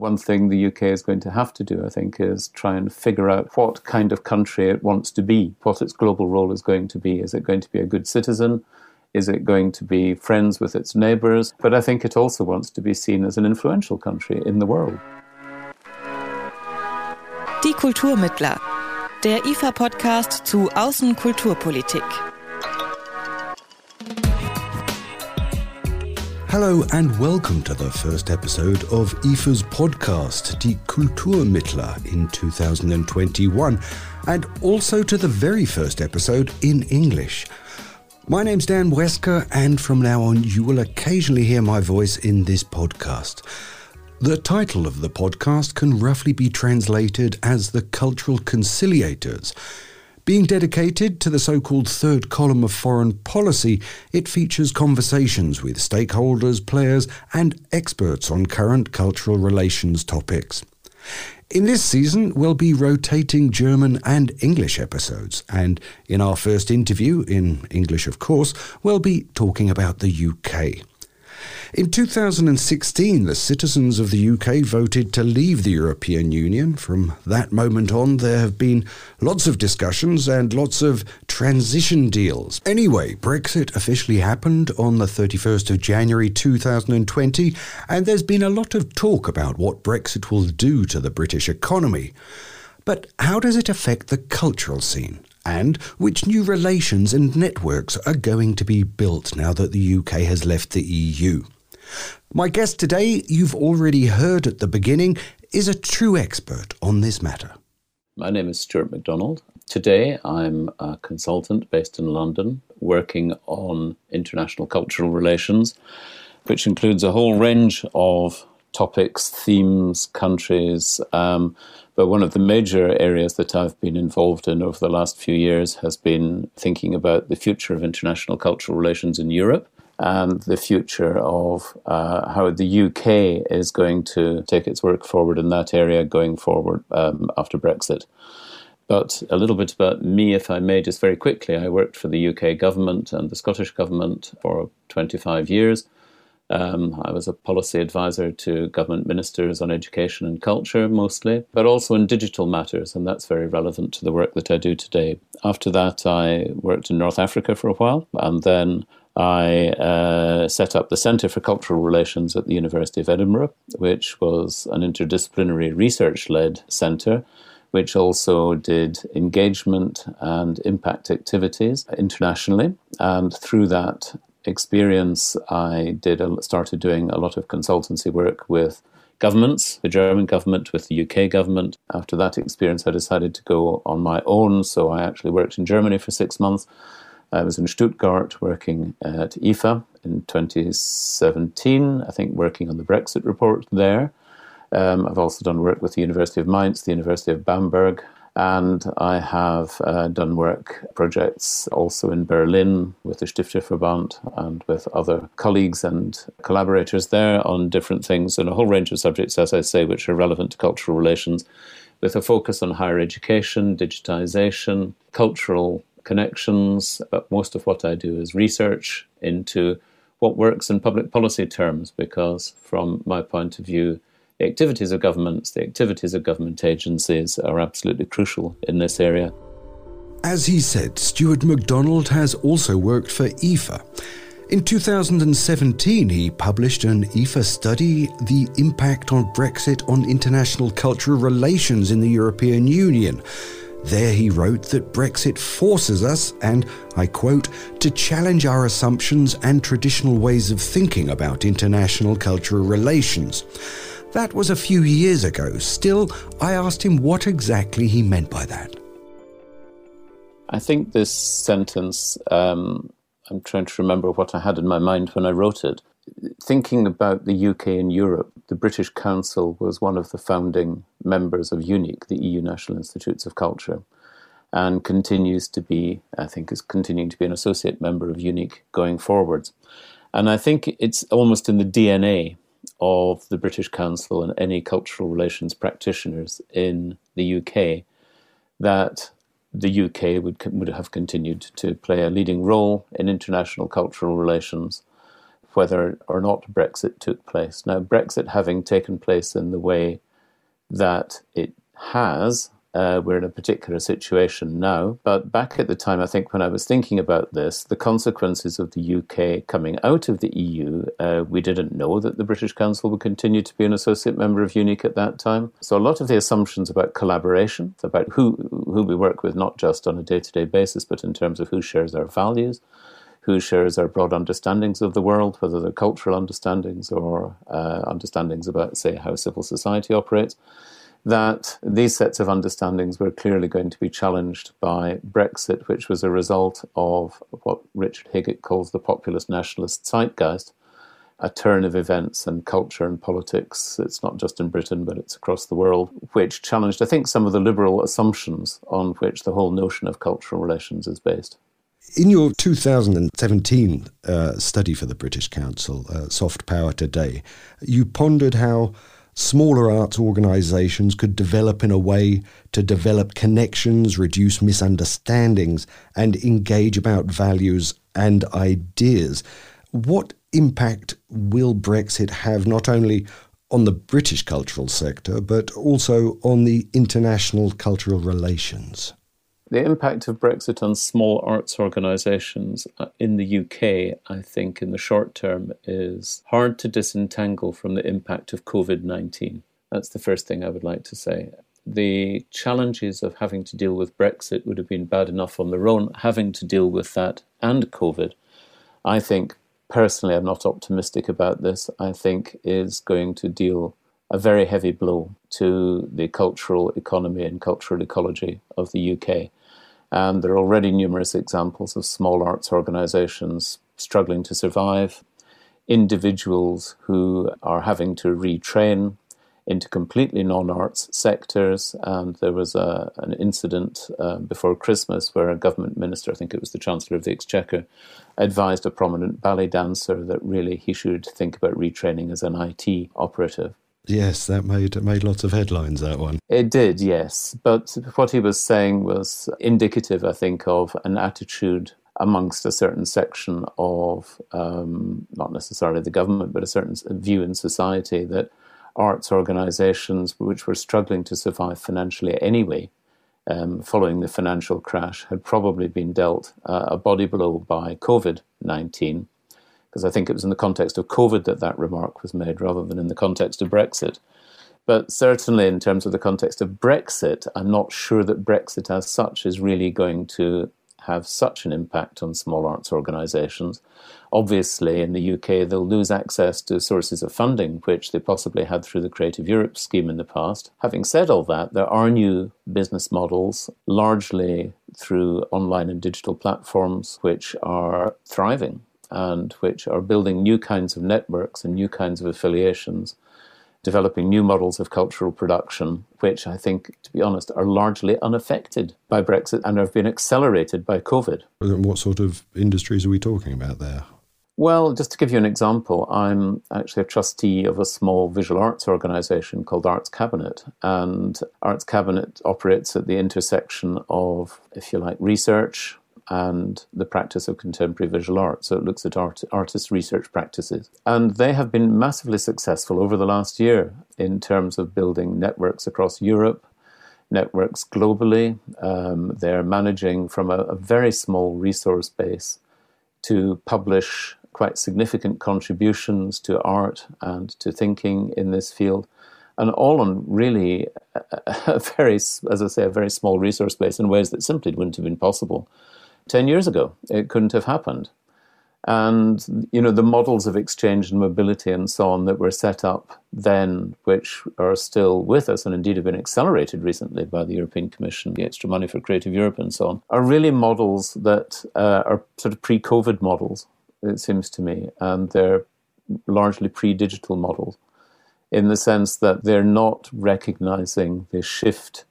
One thing the UK is going to have to do, I think, is try and figure out what kind of country it wants to be, what its global role is going to be. Is it going to be a good citizen? Is it going to be friends with its neighbours? But I think it also wants to be seen as an influential country in the world. Die Kulturmittler, der IFA-Podcast zu Außenkulturpolitik. Hello and welcome to the first episode of IFA's podcast, Die Kulturmittler, in 2021, and also to the very first episode in English. My name's Dan Wesker, and from now on, you will occasionally hear my voice in this podcast. The title of the podcast can roughly be translated as The Cultural Conciliators. Being dedicated to the so called third column of foreign policy, it features conversations with stakeholders, players, and experts on current cultural relations topics. In this season, we'll be rotating German and English episodes, and in our first interview, in English of course, we'll be talking about the UK. In 2016, the citizens of the UK voted to leave the European Union. From that moment on, there have been lots of discussions and lots of transition deals. Anyway, Brexit officially happened on the 31st of January 2020, and there's been a lot of talk about what Brexit will do to the British economy. But how does it affect the cultural scene? and which new relations and networks are going to be built now that the UK has left the EU. My guest today, you've already heard at the beginning, is a true expert on this matter. My name is Stuart MacDonald. Today, I'm a consultant based in London working on international cultural relations, which includes a whole range of topics, themes, countries. Um, but one of the major areas that I've been involved in over the last few years has been thinking about the future of international cultural relations in Europe and the future of uh, how the UK is going to take its work forward in that area going forward um, after Brexit. But a little bit about me, if I may, just very quickly. I worked for the UK government and the Scottish government for 25 years. Um, I was a policy advisor to government ministers on education and culture mostly, but also in digital matters, and that's very relevant to the work that I do today. After that, I worked in North Africa for a while, and then I uh, set up the Centre for Cultural Relations at the University of Edinburgh, which was an interdisciplinary research led centre which also did engagement and impact activities internationally. And through that, experience, I did a, started doing a lot of consultancy work with governments, the German government, with the UK government. After that experience, I decided to go on my own. So I actually worked in Germany for six months. I was in Stuttgart working at IFA in 2017, I think working on the Brexit report there. Um, I've also done work with the University of Mainz, the University of Bamberg, and I have uh, done work projects also in Berlin with the Stifterverband and with other colleagues and collaborators there on different things and a whole range of subjects, as I say, which are relevant to cultural relations, with a focus on higher education, digitization, cultural connections. But most of what I do is research into what works in public policy terms, because from my point of view, the activities of governments, the activities of government agencies are absolutely crucial in this area. As he said, Stuart MacDonald has also worked for IFA. In 2017, he published an IFA study, The Impact on Brexit on International Cultural Relations in the European Union. There he wrote that Brexit forces us, and I quote, to challenge our assumptions and traditional ways of thinking about international cultural relations. That was a few years ago. Still, I asked him what exactly he meant by that. I think this sentence, um, I'm trying to remember what I had in my mind when I wrote it. Thinking about the UK and Europe, the British Council was one of the founding members of EUNIC, the EU National Institutes of Culture, and continues to be, I think, is continuing to be an associate member of EUNIC going forwards. And I think it's almost in the DNA of the British Council and any cultural relations practitioners in the UK that the UK would would have continued to play a leading role in international cultural relations whether or not Brexit took place. Now, Brexit having taken place in the way that it has, uh, we're in a particular situation now. But back at the time, I think when I was thinking about this, the consequences of the UK coming out of the EU, uh, we didn't know that the British Council would continue to be an associate member of EUNIC at that time. So a lot of the assumptions about collaboration, about who who we work with, not just on a day to day basis, but in terms of who shares our values. Who shares our broad understandings of the world, whether they're cultural understandings or uh, understandings about, say, how civil society operates? that these sets of understandings were clearly going to be challenged by Brexit, which was a result of what Richard Higgott calls the populist nationalist zeitgeist, a turn of events and culture and politics. It's not just in Britain, but it's across the world, which challenged, I think, some of the liberal assumptions on which the whole notion of cultural relations is based. In your 2017 uh, study for the British Council, uh, Soft Power Today, you pondered how smaller arts organisations could develop in a way to develop connections, reduce misunderstandings, and engage about values and ideas. What impact will Brexit have not only on the British cultural sector, but also on the international cultural relations? The impact of Brexit on small arts organisations uh, in the UK, I think, in the short term, is hard to disentangle from the impact of COVID 19. That's the first thing I would like to say. The challenges of having to deal with Brexit would have been bad enough on their own. Having to deal with that and COVID, I think, personally, I'm not optimistic about this. I think is going to deal a very heavy blow to the cultural economy and cultural ecology of the UK. And there are already numerous examples of small arts organizations struggling to survive, individuals who are having to retrain into completely non-arts sectors. And there was a, an incident uh, before Christmas where a government minister, I think it was the Chancellor of the Exchequer, advised a prominent ballet dancer that really he should think about retraining as an IT operative. Yes, that made made lots of headlines. That one. It did, yes. But what he was saying was indicative, I think, of an attitude amongst a certain section of um, not necessarily the government, but a certain view in society that arts organisations, which were struggling to survive financially anyway, um, following the financial crash, had probably been dealt uh, a body blow by COVID nineteen because I think it was in the context of COVID that that remark was made rather than in the context of Brexit. But certainly, in terms of the context of Brexit, I'm not sure that Brexit as such is really going to have such an impact on small arts organisations. Obviously, in the UK, they'll lose access to sources of funding which they possibly had through the Creative Europe scheme in the past. Having said all that, there are new business models, largely through online and digital platforms, which are thriving and which are building new kinds of networks and new kinds of affiliations, developing new models of cultural production, which I think, to be honest, are largely unaffected by Brexit and have been accelerated by COVID. What sort of industries are we talking about there? Well, just to give you an example, I'm actually a trustee of a small visual arts organization called Arts Cabinet. And Arts Cabinet operates at the intersection of, if you like, research, and the practice of contemporary visual art. So it looks at art, artist research practices. And they have been massively successful over the last year in terms of building networks across Europe, networks globally. Um, they're managing from a, a very small resource base to publish quite significant contributions to art and to thinking in this field and all on really a, very, as I say, a very small resource base in ways that simply wouldn't have been possible 10 years ago. It couldn't have happened. And, you know, the models of exchange and mobility and so on that were set up then, which are still with us and indeed have been accelerated recently by the European Commission, the extra money for Creative Europe and so on, are really models that uh, are sort of pre COVID models, it seems to me. And they're largely pre digital models in the sense that they're not recognizing the shift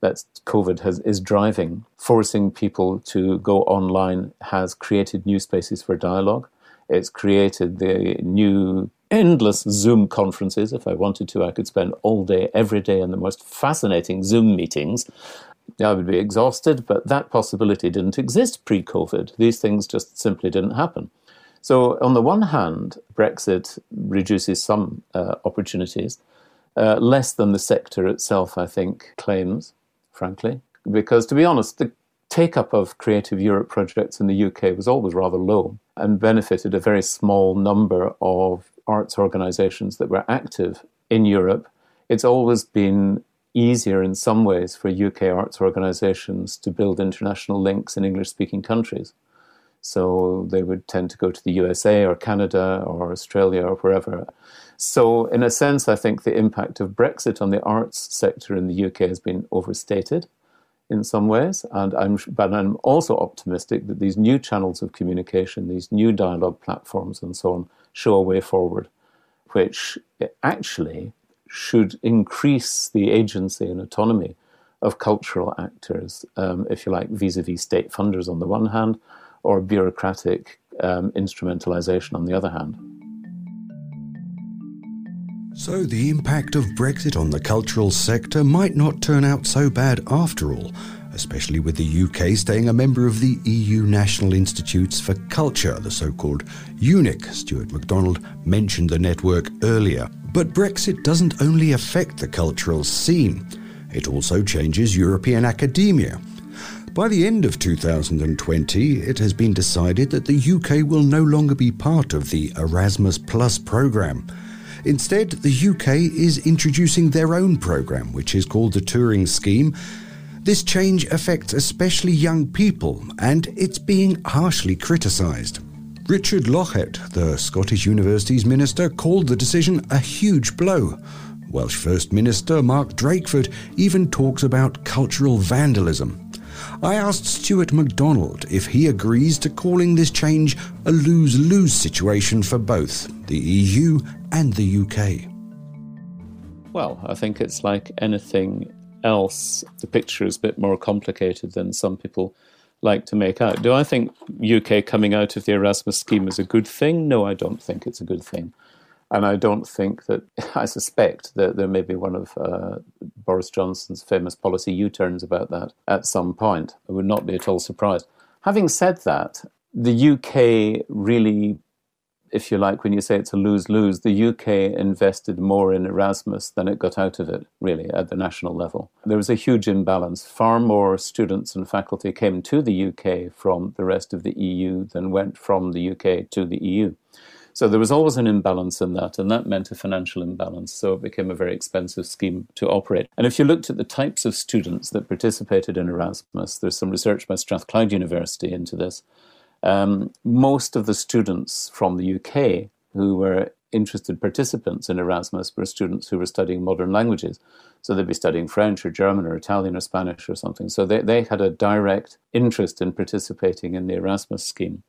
that COVID has, is driving, forcing people to go online, has created new spaces for dialogue. It's created the new endless Zoom conferences. If I wanted to, I could spend all day, every day in the most fascinating Zoom meetings. I would be exhausted, but that possibility didn't exist pre COVID. These things just simply didn't happen. So, on the one hand, Brexit reduces some uh, opportunities, uh, less than the sector itself, I think, claims, frankly. Because, to be honest, the take up of Creative Europe projects in the UK was always rather low and benefited a very small number of arts organisations that were active in Europe. It's always been easier in some ways for UK arts organisations to build international links in English speaking countries. So they would tend to go to the USA or Canada or Australia or wherever. So, in a sense, I think the impact of Brexit on the arts sector in the UK has been overstated in some ways. And I'm, but I'm also optimistic that these new channels of communication, these new dialogue platforms, and so on, show a way forward, which actually should increase the agency and autonomy of cultural actors, um, if you like, vis a vis state funders on the one hand, or bureaucratic um, instrumentalization on the other hand. So, the impact of Brexit on the cultural sector might not turn out so bad after all, especially with the UK staying a member of the EU National Institutes for Culture, the so called EUNIC. Stuart MacDonald mentioned the network earlier. But Brexit doesn't only affect the cultural scene, it also changes European academia. By the end of 2020, it has been decided that the UK will no longer be part of the Erasmus Plus programme. Instead, the UK is introducing their own programme, which is called the Turing Scheme. This change affects especially young people, and it's being harshly criticised. Richard Lochhead, the Scottish Universities Minister, called the decision a huge blow. Welsh First Minister Mark Drakeford even talks about cultural vandalism. I asked Stuart MacDonald if he agrees to calling this change a lose lose situation for both the EU and the UK. Well, I think it's like anything else. The picture is a bit more complicated than some people like to make out. Do I think UK coming out of the Erasmus scheme is a good thing? No, I don't think it's a good thing. And I don't think that, I suspect that there may be one of uh, Boris Johnson's famous policy U turns about that at some point. I would not be at all surprised. Having said that, the UK really, if you like, when you say it's a lose lose, the UK invested more in Erasmus than it got out of it, really, at the national level. There was a huge imbalance. Far more students and faculty came to the UK from the rest of the EU than went from the UK to the EU. So there was always an imbalance in that, and that meant a financial imbalance. So it became a very expensive scheme to operate. And if you looked at the types of students that participated in Erasmus, there's some research by Strathclyde University into this. Um, most of the students from the UK who were interested participants in Erasmus were students who were studying modern languages. So they'd be studying French or German or Italian or Spanish or something. So they, they had a direct interest in participating in the Erasmus scheme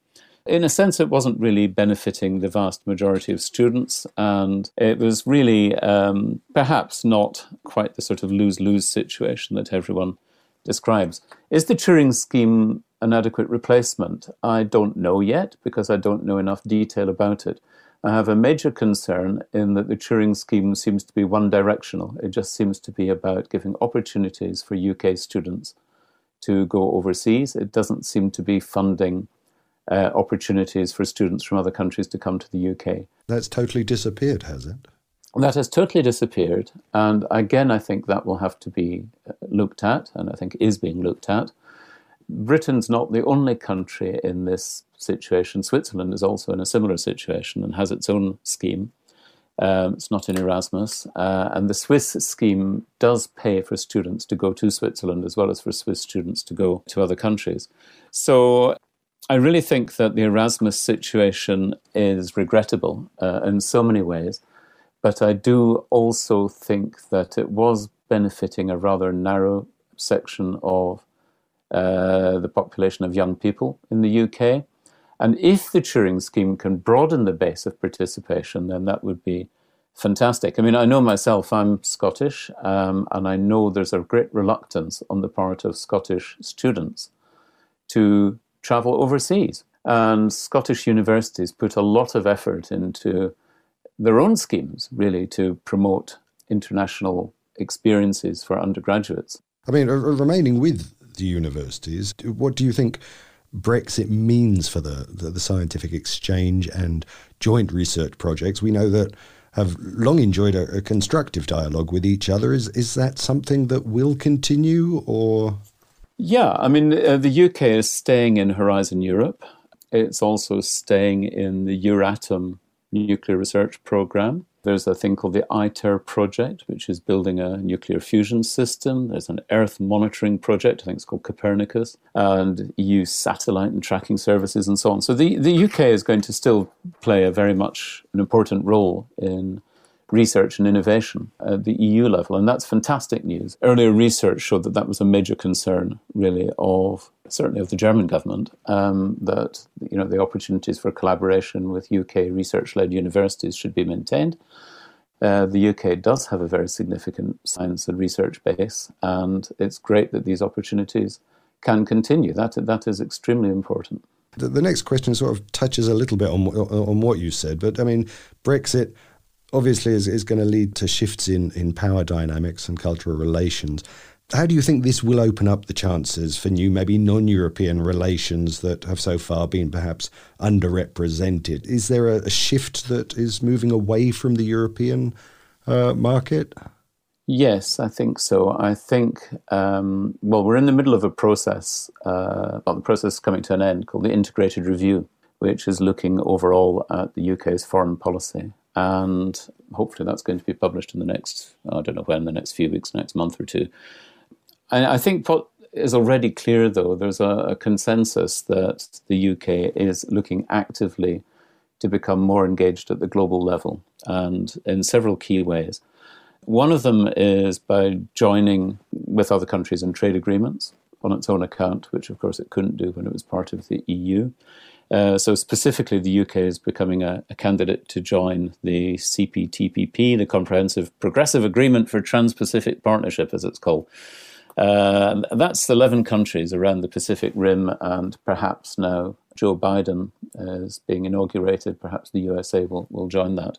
in a sense, it wasn't really benefiting the vast majority of students, and it was really um, perhaps not quite the sort of lose lose situation that everyone describes. Is the Turing scheme an adequate replacement? I don't know yet because I don't know enough detail about it. I have a major concern in that the Turing scheme seems to be one directional. It just seems to be about giving opportunities for UK students to go overseas. It doesn't seem to be funding uh, opportunities for students from other countries to come to the UK. That's totally disappeared, has it? That has totally disappeared. And again, I think that will have to be uh, looked at, and I think is being looked at. Britain's not the only country in this situation. Switzerland is also in a similar situation and has its own scheme. Um, it's not in Erasmus. Uh, and the Swiss scheme does pay for students to go to Switzerland as well as for Swiss students to go to other countries. So I really think that the Erasmus situation is regrettable uh, in so many ways, but I do also think that it was benefiting a rather narrow section of uh, the population of young people in the UK. And if the Turing scheme can broaden the base of participation, then that would be fantastic. I mean, I know myself, I'm Scottish, um, and I know there's a great reluctance on the part of Scottish students to travel overseas. And Scottish universities put a lot of effort into their own schemes, really, to promote international experiences for undergraduates. I mean, remaining with the universities, what do you think Brexit means for the, the, the scientific exchange and joint research projects. We know that have long enjoyed a, a, constructive dialogue with each other. Is is that something that will continue, or? Yeah, I mean, uh, the UK is staying in Horizon Europe. It's also staying in the Euratom nuclear research program. There's a thing called the ITER project, which is building a nuclear fusion system. There's an Earth monitoring project, I think it's called Copernicus, and EU satellite and tracking services and so on. So the, the UK is going to still play a very much an important role in research and innovation at the EU level, and that's fantastic news. Earlier research showed that that was a major concern, really, of certainly of the German government, um, that you know the opportunities for collaboration with UK research-led universities should be maintained. Uh, the UK does have a very significant science and research base, and it's great that these opportunities can continue. That that is extremely important. The, the next question sort of touches a little bit on on what you said, but I mean Brexit obviously is, is going to lead to shifts in, in power dynamics and cultural relations. How do you think this will open up the chances for new, maybe non European relations that have so far been perhaps underrepresented? Is there a, a shift that is moving away from the European uh, market? Yes, I think so. I think, um, well, we're in the middle of a process, uh, well, the process is coming to an end called the Integrated Review, which is looking overall at the UK's foreign policy and hopefully that's going to be published in the next I don't know when the next few weeks, next month or two. And I think what is already clear, though, there's a, a consensus that the UK is looking actively to become more engaged at the global level and in several key ways. One of them is by joining with other countries in trade agreements on its own account, which of course it couldn't do when it was part of the EU. Uh, so specifically, the UK is becoming a, a, candidate to join the CPTPP, the Comprehensive Progressive Agreement for Trans-Pacific Partnership, as it's called. Uh, that's 11 countries around the Pacific Rim, and perhaps now Joe Biden is being inaugurated. Perhaps the USA will, will join that.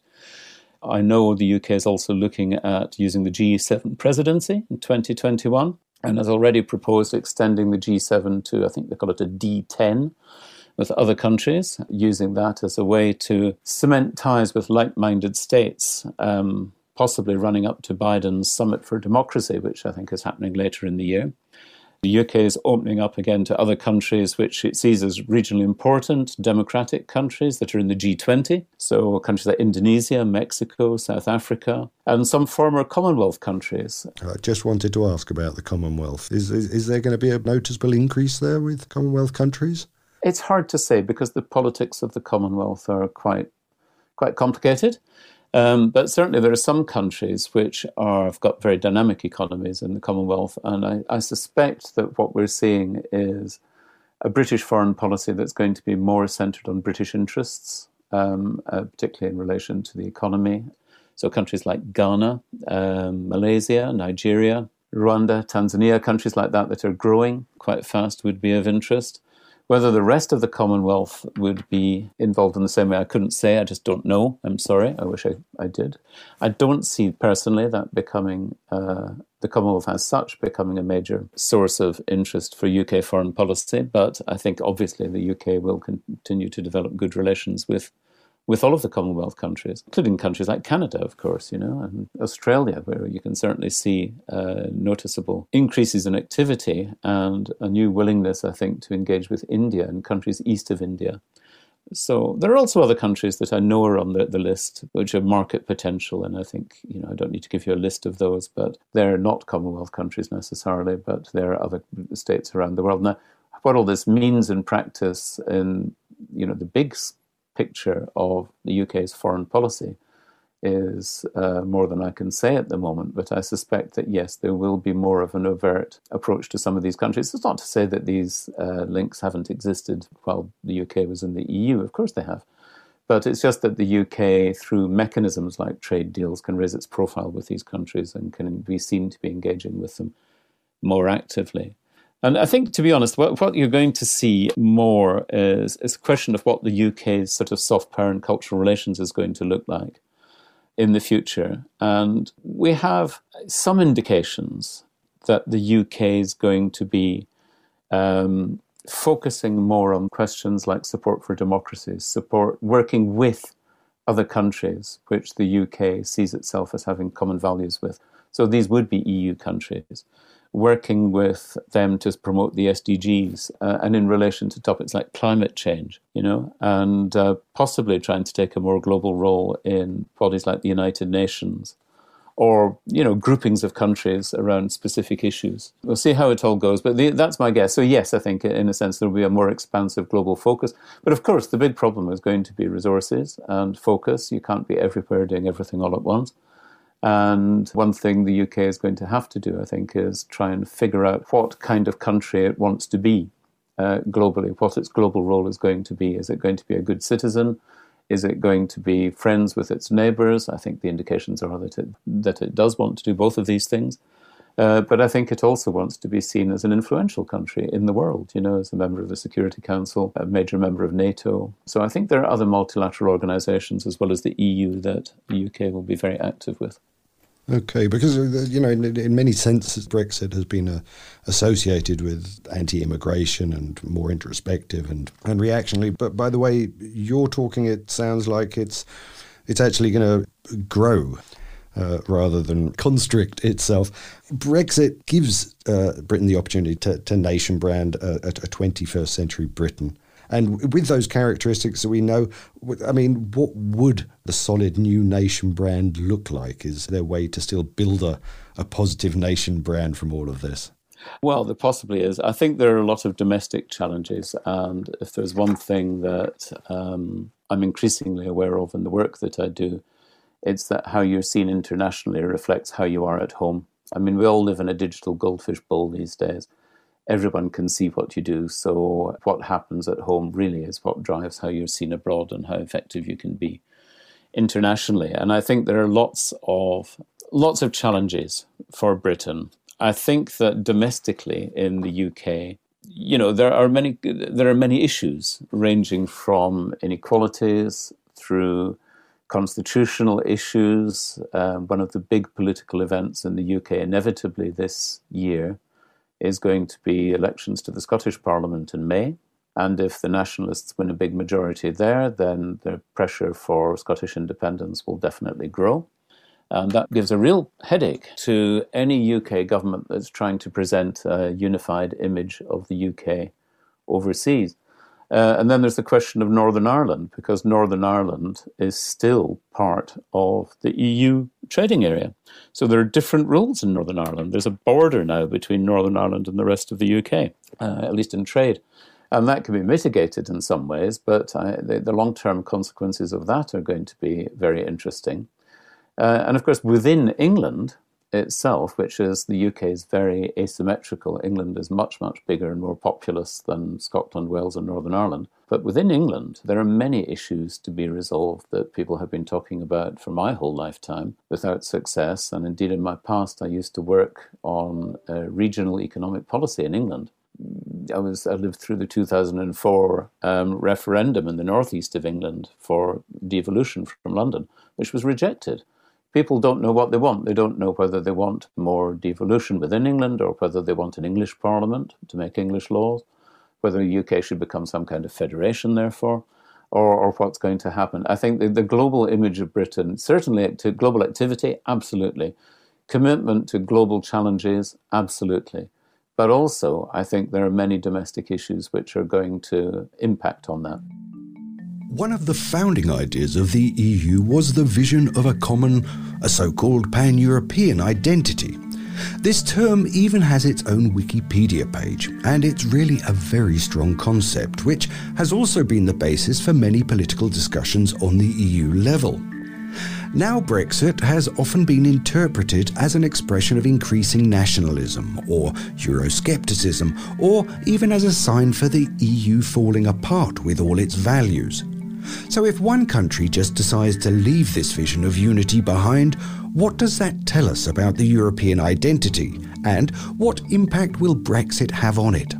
I know the UK is also looking at using the G7 presidency in 2021 and has already proposed extending the G7 to, I think they call it a D10 with other countries, using that as a way to cement ties with like minded states, um, possibly running up to Biden's Summit for Democracy, which I think is happening later in the year. The UK is opening up again to other countries which it sees as regionally important, democratic countries that are in the G20. So, countries like Indonesia, Mexico, South Africa, and some former Commonwealth countries. I just wanted to ask about the Commonwealth. Is, is, is there going to be a noticeable increase there with Commonwealth countries? It's hard to say because the politics of the Commonwealth are quite quite complicated. Um, but certainly, there are some countries which are, have got very dynamic economies in the Commonwealth, and I, I suspect that what we're seeing is a British foreign policy that's going to be more centred on British interests, um, uh, particularly in relation to the economy. So, countries like Ghana, um, Malaysia, Nigeria, Rwanda, Tanzania, countries like that that are growing quite fast would be of interest. Whether the rest of the Commonwealth would be involved in the same way, I couldn't say. I just don't know. I'm sorry. I wish I, I did. I don't see personally that becoming uh, the Commonwealth as such becoming a major source of interest for UK foreign policy. But I think obviously the UK will continue to develop good relations with with all of the Commonwealth countries, including countries like Canada, of course, you know, and Australia, where you can certainly see uh, noticeable increases in activity and a new willingness, I think, to engage with India and countries east of India. So there are also other countries that I know are on the, the list which have market potential, and I think you know I don't need to give you a list of those, but they're not Commonwealth countries necessarily, but there are other states around the world. Now, what all this means in practice, in you know the big picture of the UK's foreign policy is uh, more than I can say at the moment, but I suspect that yes, there will be more of an overt approach to some of these countries. It's not to say that these uh, links haven't existed while the UK was in the EU, of course they have. But it's just that the UK, through mechanisms like trade deals, can raise its profile with these countries and can be seen to be engaging with them more actively. And I think, to be honest, what, what you're going to see more is, is a question of what the UK's sort of soft power and cultural relations is going to look like in the future. And we have some indications that the UK is going to be um, focusing more on questions like support for democracy, support working with other countries which the UK sees itself as having common values with. So these would be EU countries working with them to promote the SDGs uh, and in relation to topics like climate change, you know, and uh, possibly trying to take a more global role in bodies like the United Nations or, you know, groupings of countries around specific issues. We'll see how it all goes, but the, that's my guess. So, yes, I think in a sense there will be a more expansive global focus. But of course, the big problem is going to be resources and focus. You can't be everywhere doing everything all at once. And one thing the UK is going to have to do, I think, is try and figure out what kind of country it wants to be uh, globally, what its global role is going to be. Is it going to be a good citizen? Is it going to be friends with its neighbours? I think the indications are that it, that it does want to do both of these things. Uh, but I think it also wants to be seen as an influential country in the world, you know, as a member of the Security Council, a major member of NATO. So I think there are other multilateral organizations as well as the EU that the UK will be very active with. Okay, because uh, you know, in, in many senses, Brexit has been uh, associated with anti-immigration and more introspective and, and reactionary. But by the way you're talking, it sounds like it's it's actually going to grow. Uh, rather than constrict itself. Brexit gives uh, Britain the opportunity to, to nation brand a, a 21st century Britain. And with those characteristics that we know, I mean, what would the solid new nation brand look like? Is there a way to still build a, a positive nation brand from all of this? Well, there possibly is. I think there are a lot of domestic challenges. And if there's one thing that um, I'm increasingly aware of in the work that I do, it's that how you're seen internationally reflects how you are at home. I mean, we all live in a digital goldfish bowl these days everyone can see what you do. So, what happens at home really is what drives how you're seen abroad and how effective you can be internationally. And I think there are lots of lots of challenges for Britain. I think that domestically in the UK, you know, there are many there are many issues ranging from inequalities through constitutional issues. Uh, one of the big political events in the UK, inevitably this year, is going to be elections to the Scottish Parliament in May. And if the Nationalists win a big majority there, then the pressure for Scottish independence will definitely grow. And that gives a real headache to any UK government that's trying to present a unified image of the UK overseas. Uh, and then there's the question of Northern Ireland, because Northern Ireland is still part of the EU trading area. So there are different rules in Northern Ireland. There's a border now between Northern Ireland and the rest of the UK, uh, at least in trade. And that can be mitigated in some ways, but uh, the, the long term consequences of that are going to be very interesting. Uh, and of course, within England, itself, which is the UK is very asymmetrical. England is much, much bigger and more populous than Scotland, Wales, and Northern Ireland. But within England, there are many issues to be resolved that people have been talking about for my whole lifetime without success. And indeed, in my past, I used to work on regional economic policy in England. I was I lived through the 2004 um, referendum in the northeast of England for devolution from London, which was rejected people don't know what they want. They don't know whether they want more devolution within England or whether they want an English parliament to make English laws, whether the UK should become some kind of federation, therefore, or, or what's going to happen. I think the, the global image of Britain, certainly to global activity, absolutely. Commitment to global challenges, absolutely. But also, I think there are many domestic issues which are going to impact on that. One of the founding ideas of the EU was the vision of a common, a so called pan European identity. This term even has its own Wikipedia page, and it's really a very strong concept, which has also been the basis for many political discussions on the EU level. Now, Brexit has often been interpreted as an expression of increasing nationalism or Euroscepticism, or even as a sign for the EU falling apart with all its values. So, if one country just decides to leave this vision of unity behind, what does that tell us about the European identity? And what impact will Brexit have on it?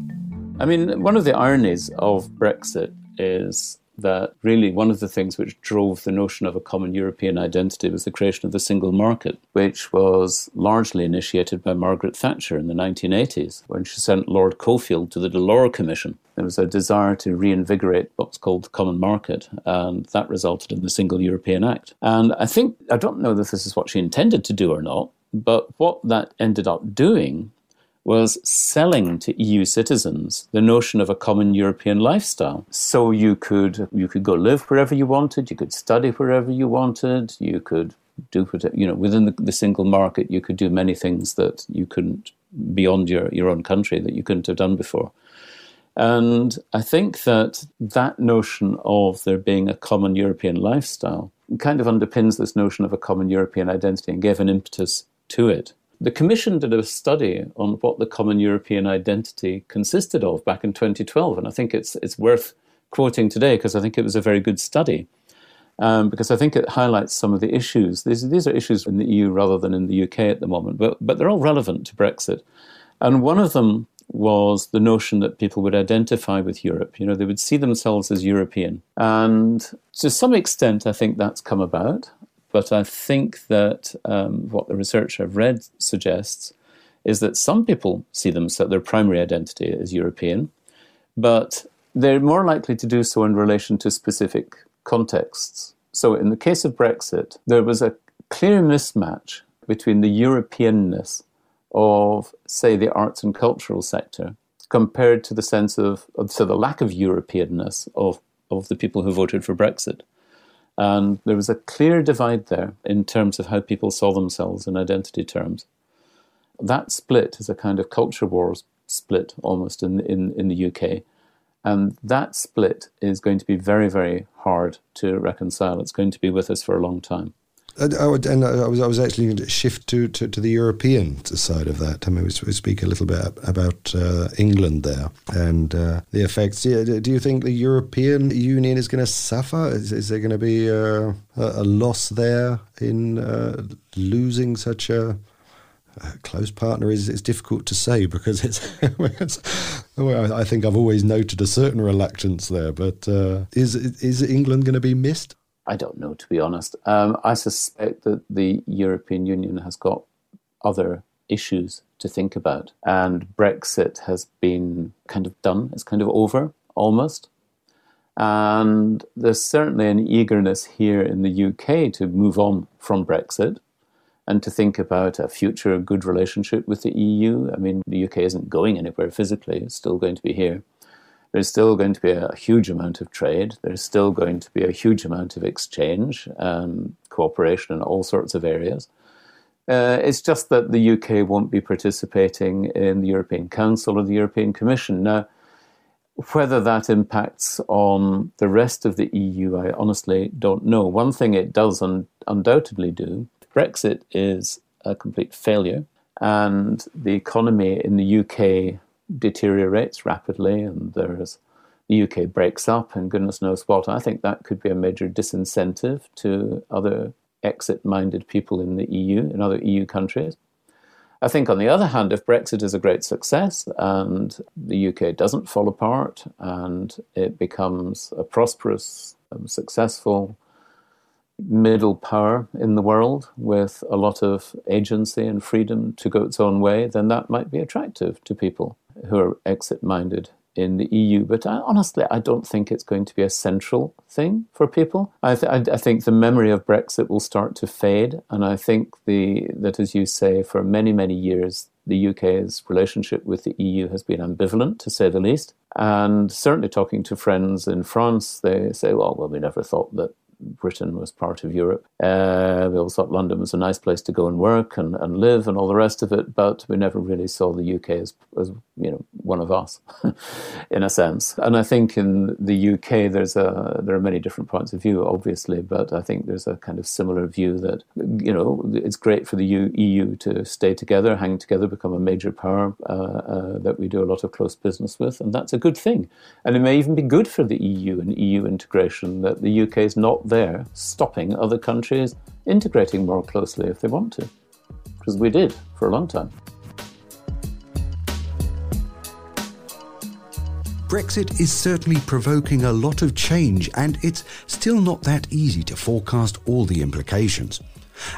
I mean, one of the ironies of Brexit is that really one of the things which drove the notion of a common European identity was the creation of the single market, which was largely initiated by Margaret Thatcher in the 1980s when she sent Lord Cockfield to the Delors Commission. There was a desire to reinvigorate what's called the common market, and that resulted in the Single European Act. And I think, I don't know if this is what she intended to do or not, but what that ended up doing was selling to EU citizens the notion of a common European lifestyle. So you could you could go live wherever you wanted, you could study wherever you wanted, you could do you know within the, the single market you could do many things that you couldn't beyond your, your own country that you couldn't have done before. And I think that that notion of there being a common European lifestyle kind of underpins this notion of a common European identity and gave an impetus to it. The Commission did a study on what the common European identity consisted of back in 2012, and I think it's, it's worth quoting today because I think it was a very good study. Um, because I think it highlights some of the issues. These, these are issues in the EU rather than in the UK at the moment, but, but they're all relevant to Brexit. And one of them was the notion that people would identify with Europe. You know, they would see themselves as European. And to some extent, I think that's come about. But I think that um, what the research I've read suggests is that some people see themselves, their primary identity as European, but they're more likely to do so in relation to specific contexts. So in the case of Brexit, there was a clear mismatch between the Europeanness of, say, the arts and cultural sector compared to the sense of, so the lack of Europeanness of, of the people who voted for Brexit. And there was a clear divide there in terms of how people saw themselves in identity terms. That split is a kind of culture wars split almost in, in, in the UK. And that split is going to be very, very hard to reconcile. It's going to be with us for a long time. I would, and I was, I was actually going to shift to, to, to the European side of that. I mean, we, speak a little bit about uh, England there and uh, the effects. Do you think the European Union is going to suffer? Is, is there going to be a, a, loss there in uh, losing such a, a, close partner? Is it's difficult to say because it's. well, I think I've always noted a certain reluctance there, but uh, is is England going to be missed? I don't know, to be honest. Um, I suspect that the European Union has got other issues to think about, and Brexit has been kind of done. It's kind of over almost. And there's certainly an eagerness here in the UK to move on from Brexit and to think about a future good relationship with the EU. I mean, the UK isn't going anywhere physically, it's still going to be here there's still going to be a huge amount of trade. There's still going to be a huge amount of exchange, um, cooperation in all sorts of areas. Uh, it's just that the UK won't be participating in the European Council or the European Commission. Now, whether that impacts on the rest of the EU, I honestly don't know. One thing it does un- undoubtedly do Brexit is a complete failure, and the economy in the UK deteriorates rapidly and there's the UK breaks up and goodness knows what, I think that could be a major disincentive to other exit minded people in the EU, in other EU countries. I think, on the other hand, if Brexit is a great success and the UK doesn't fall apart and it becomes a prosperous, um, successful middle power in the world with a lot of agency and freedom to go its own way, then that might be attractive to people who are exit minded in the EU. But I, honestly, I don't think it's going to be a central thing for people. I, th- I, think the memory of Brexit will start to fade, and I think the that, as you say, for many many years, the UK's relationship with the EU has been ambivalent, to say the least. And certainly, talking to friends in France, they say, "Well, well, we never thought that Britain was part of Europe. Uh, we always thought London was a nice place to go and work and, and live and all the rest of it, but we never really saw the UK as, as you know one of us, in a sense. And I think in the UK there's a there are many different points of view, obviously, but I think there's a kind of similar view that you know it's great for the EU to stay together, hang together, become a major power uh, uh, that we do a lot of close business with, and that's a good thing. And it may even be good for the EU and EU integration that the UK is not there stopping other countries integrating more closely if they want to. Because we did for a long time. Brexit is certainly provoking a lot of change, and it's still not that easy to forecast all the implications.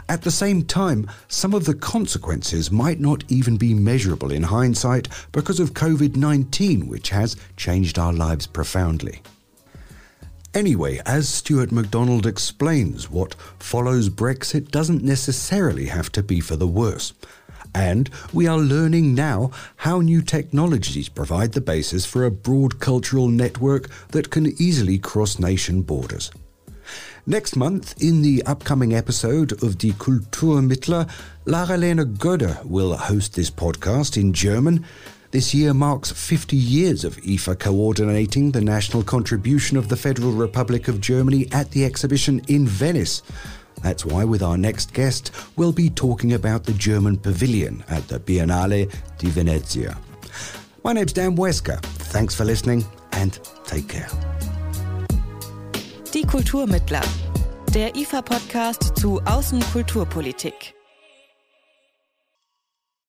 At the same time, some of the consequences might not even be measurable in hindsight because of COVID 19, which has changed our lives profoundly. Anyway, as Stuart MacDonald explains, what follows Brexit doesn't necessarily have to be for the worse. And we are learning now how new technologies provide the basis for a broad cultural network that can easily cross nation borders. Next month, in the upcoming episode of Die Kulturmittler, Lara-Lena Gödde will host this podcast in German. This year marks 50 years of IFA coordinating the national contribution of the Federal Republic of Germany at the exhibition in Venice. That's why, with our next guest, we'll be talking about the German pavilion at the Biennale di Venezia. My name's Dan Wesker. Thanks for listening and take care. Die Kulturmittler, der IFA-Podcast zu Außenkulturpolitik.